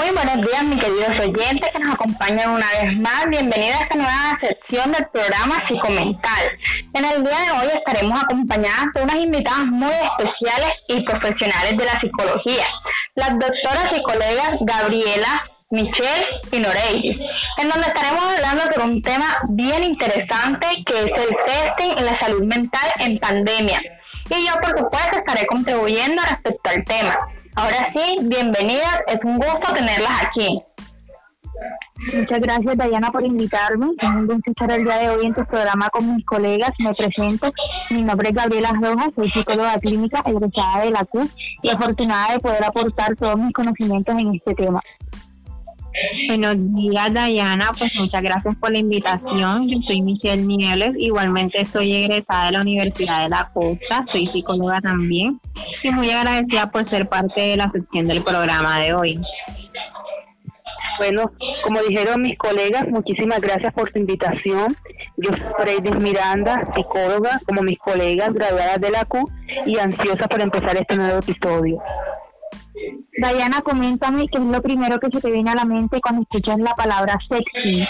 Muy buenos días, mis queridos oyentes que nos acompañan una vez más. Bienvenidos a esta nueva sección del programa Psicomental. En el día de hoy estaremos acompañadas de unas invitadas muy especiales y profesionales de la psicología, las doctoras y colegas Gabriela, Michelle y Noreilles, en donde estaremos hablando de un tema bien interesante que es el testing en la salud mental en pandemia. Y yo, por supuesto, estaré contribuyendo respecto al tema. Ahora sí, bienvenidas, es un gusto tenerlas aquí. Muchas gracias, Dayana, por invitarme. Es un gusto estar el día de hoy en tu programa con mis colegas. Me presento. Mi nombre es Gabriela Rojas, soy psicóloga clínica egresada de la CUS y afortunada de poder aportar todos mis conocimientos en este tema. Buenos días, Dayana. Pues muchas gracias por la invitación. Yo soy Michelle Nieves. Igualmente soy egresada de la Universidad de la Costa. Soy psicóloga también. Y muy agradecida por ser parte de la sección del programa de hoy. Bueno, como dijeron mis colegas, muchísimas gracias por su invitación. Yo soy Freddy Miranda, psicóloga, como mis colegas graduadas de la CU y ansiosa por empezar este nuevo episodio. Dayana, coméntame qué es lo primero que se te viene a la mente cuando escuchas la palabra sexy.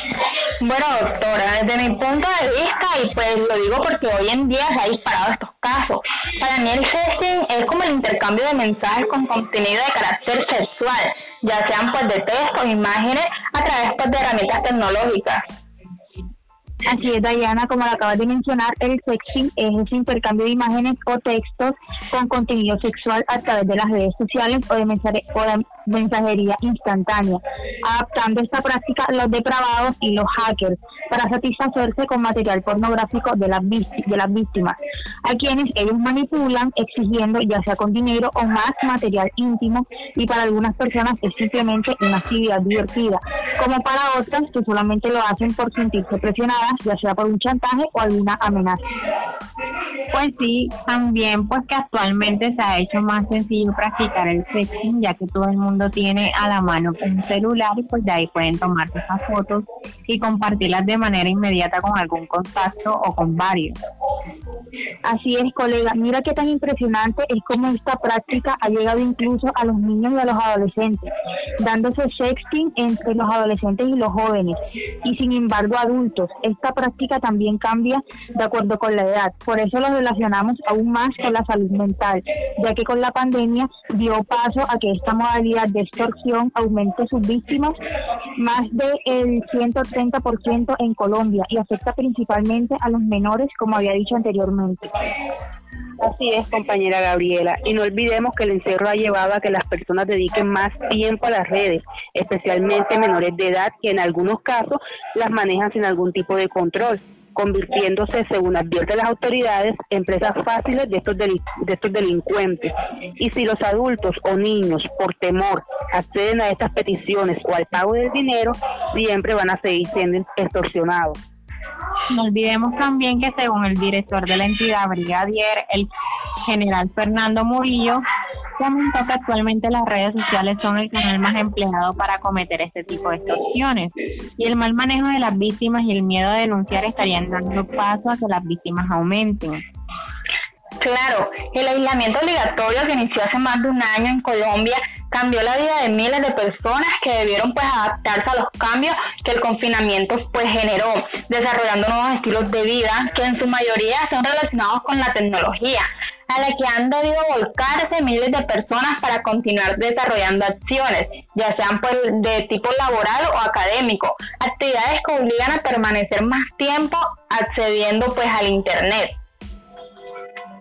Bueno, doctora, desde mi punto de vista, y pues lo digo porque hoy en día se ha disparado estos casos, para mí el sexting es como el intercambio de mensajes con contenido de carácter sexual, ya sean pues de texto imágenes a través pues, de herramientas tecnológicas. Así es, Diana, como lo acabas de mencionar, el sexting es ese intercambio de imágenes o textos con contenido sexual a través de las redes sociales o de, mensajería instantánea, adaptando esta práctica los depravados y los hackers para satisfacerse con material pornográfico de las, de las víctimas, a quienes ellos manipulan exigiendo ya sea con dinero o más material íntimo y para algunas personas es simplemente una actividad divertida, como para otras que solamente lo hacen por sentirse presionadas, ya sea por un chantaje o alguna amenaza. Pues sí, también pues que actualmente se ha hecho más sencillo practicar el sexting ya que todo el mundo tiene a la mano un celular y pues de ahí pueden tomarse esas fotos y compartirlas de manera inmediata con algún contacto o con varios. Así es, colega. Mira qué tan impresionante es cómo esta práctica ha llegado incluso a los niños y a los adolescentes, dándose sexting entre los adolescentes y los jóvenes. Y sin embargo, adultos, esta práctica también cambia de acuerdo con la edad. Por eso lo relacionamos aún más con la salud mental, ya que con la pandemia dio paso a que esta modalidad de extorsión aumente sus víctimas más del 130% en Colombia y afecta principalmente a los menores, como había dicho anteriormente. Así es, compañera Gabriela. Y no olvidemos que el encierro ha llevado a que las personas dediquen más tiempo a las redes, especialmente menores de edad que en algunos casos las manejan sin algún tipo de control convirtiéndose, según advierten las autoridades, en presas fáciles de estos, de estos delincuentes. Y si los adultos o niños, por temor, acceden a estas peticiones o al pago del dinero, siempre van a seguir siendo extorsionados. No olvidemos también que según el director de la entidad Brigadier, el general Fernando Murillo, comentó que actualmente las redes sociales son el canal más empleado para cometer este tipo de extorsiones y el mal manejo de las víctimas y el miedo a denunciar estarían dando paso a que las víctimas aumenten. Claro, el aislamiento obligatorio que inició hace más de un año en Colombia cambió la vida de miles de personas que debieron pues adaptarse a los cambios que el confinamiento pues generó, desarrollando nuevos estilos de vida que en su mayoría son relacionados con la tecnología, a la que han debido volcarse miles de personas para continuar desarrollando acciones, ya sean pues de tipo laboral o académico, actividades que obligan a permanecer más tiempo accediendo pues al internet.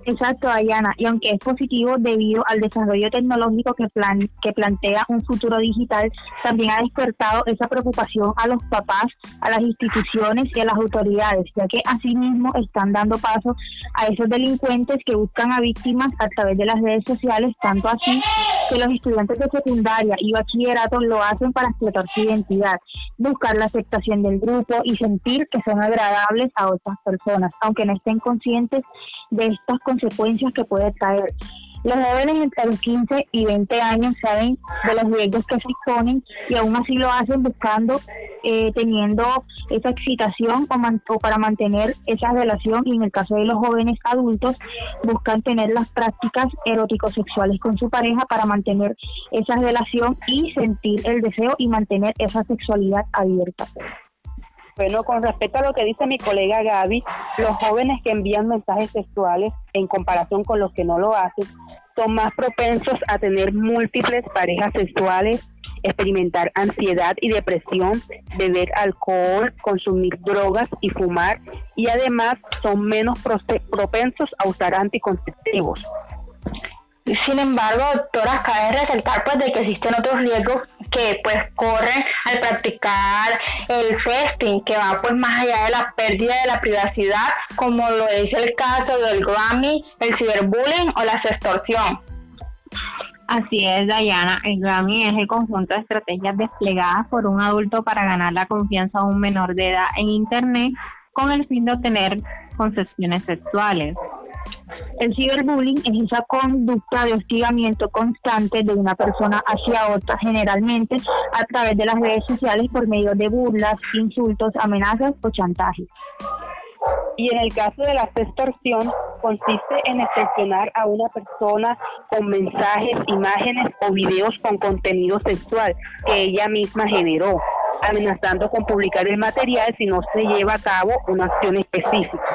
Exacto, Ayana. Y aunque es positivo debido al desarrollo tecnológico que, plan, que plantea un futuro digital, también ha despertado esa preocupación a los papás, a las instituciones y a las autoridades, ya que asimismo están dando paso a esos delincuentes que buscan a víctimas a través de las redes sociales, tanto así que los estudiantes de secundaria y bachillerato lo hacen para explotar su identidad, buscar la aceptación del grupo y sentir que son agradables a otras personas, aunque no estén conscientes de estas consecuencias que puede traer. Los jóvenes entre los 15 y 20 años saben de los riesgos que se exponen y aún así lo hacen buscando, eh, teniendo esa excitación o, para mantener esa relación y en el caso de los jóvenes adultos buscan tener las prácticas eróticos sexuales con su pareja para mantener esa relación y sentir el deseo y mantener esa sexualidad abierta. Bueno, con respecto a lo que dice mi colega Gaby, los jóvenes que envían mensajes sexuales en comparación con los que no lo hacen son más propensos a tener múltiples parejas sexuales, experimentar ansiedad y depresión, beber alcohol, consumir drogas y fumar, y además son menos propensos a usar anticonceptivos. Sin embargo, doctora, cabe resaltar pues de que existen otros riesgos que pues corren al practicar el festing, que va pues más allá de la pérdida de la privacidad, como lo es el caso del Grammy, el ciberbullying o la sextorsión. Así es, Dayana. El Grammy es el conjunto de estrategias desplegadas por un adulto para ganar la confianza de un menor de edad en Internet con el fin de obtener concesiones sexuales. El ciberbullying es esa conducta de hostigamiento constante de una persona hacia otra, generalmente a través de las redes sociales por medio de burlas, insultos, amenazas o chantajes. Y en el caso de la extorsión, consiste en extorsionar a una persona con mensajes, imágenes o videos con contenido sexual que ella misma generó, amenazando con publicar el material si no se lleva a cabo una acción específica.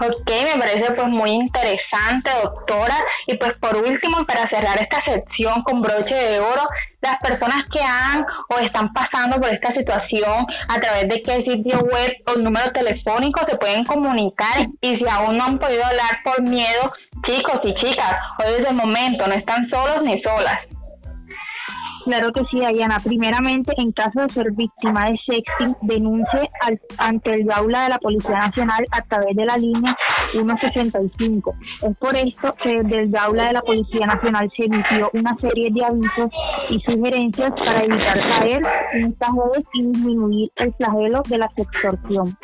Ok, me parece pues muy interesante, doctora. Y pues por último, para cerrar esta sección con broche de oro, las personas que han o están pasando por esta situación a través de qué sitio web o número telefónico se pueden comunicar y si aún no han podido hablar por miedo, chicos y chicas, hoy es el momento, no están solos ni solas. Claro que sí, Diana. Primeramente, en caso de ser víctima de sexting, denuncie ante el aula de la Policía Nacional a través de la línea 165. Es por esto que desde el aula de la Policía Nacional se emitió una serie de avisos y sugerencias para evitar caer en estas redes y disminuir el flagelo de la extorsión.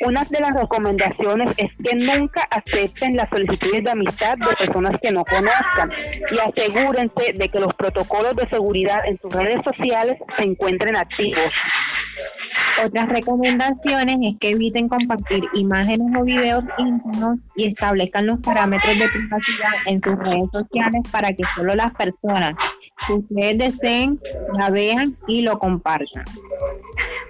Una de las recomendaciones es que nunca acepten las solicitudes de amistad de personas que no conozcan y asegúrense de que los protocolos de seguridad en sus redes sociales se encuentren activos. Otras recomendaciones es que eviten compartir imágenes o videos íntimos y establezcan los parámetros de privacidad en sus redes sociales para que solo las personas que ustedes deseen la vean y lo compartan.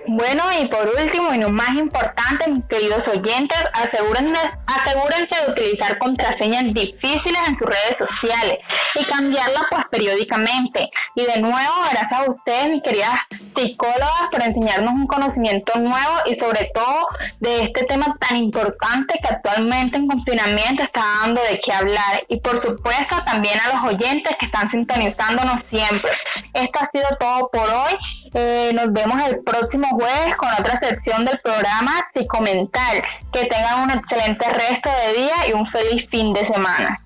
Bueno, y por último, y lo más importante, mis queridos oyentes, asegúrense, asegúrense de utilizar contraseñas difíciles en sus redes sociales y cambiarlas pues periódicamente. Y de nuevo, gracias a ustedes, mis queridas psicólogas, por enseñarnos un conocimiento nuevo y sobre todo de este tema tan importante que actualmente en confinamiento está dando de qué hablar. Y por supuesto también a los oyentes que están sintonizándonos siempre. Esto ha sido todo por hoy eh, nos vemos el próximo jueves con otra sección del programa Psicomental. Que tengan un excelente resto de día y un feliz fin de semana.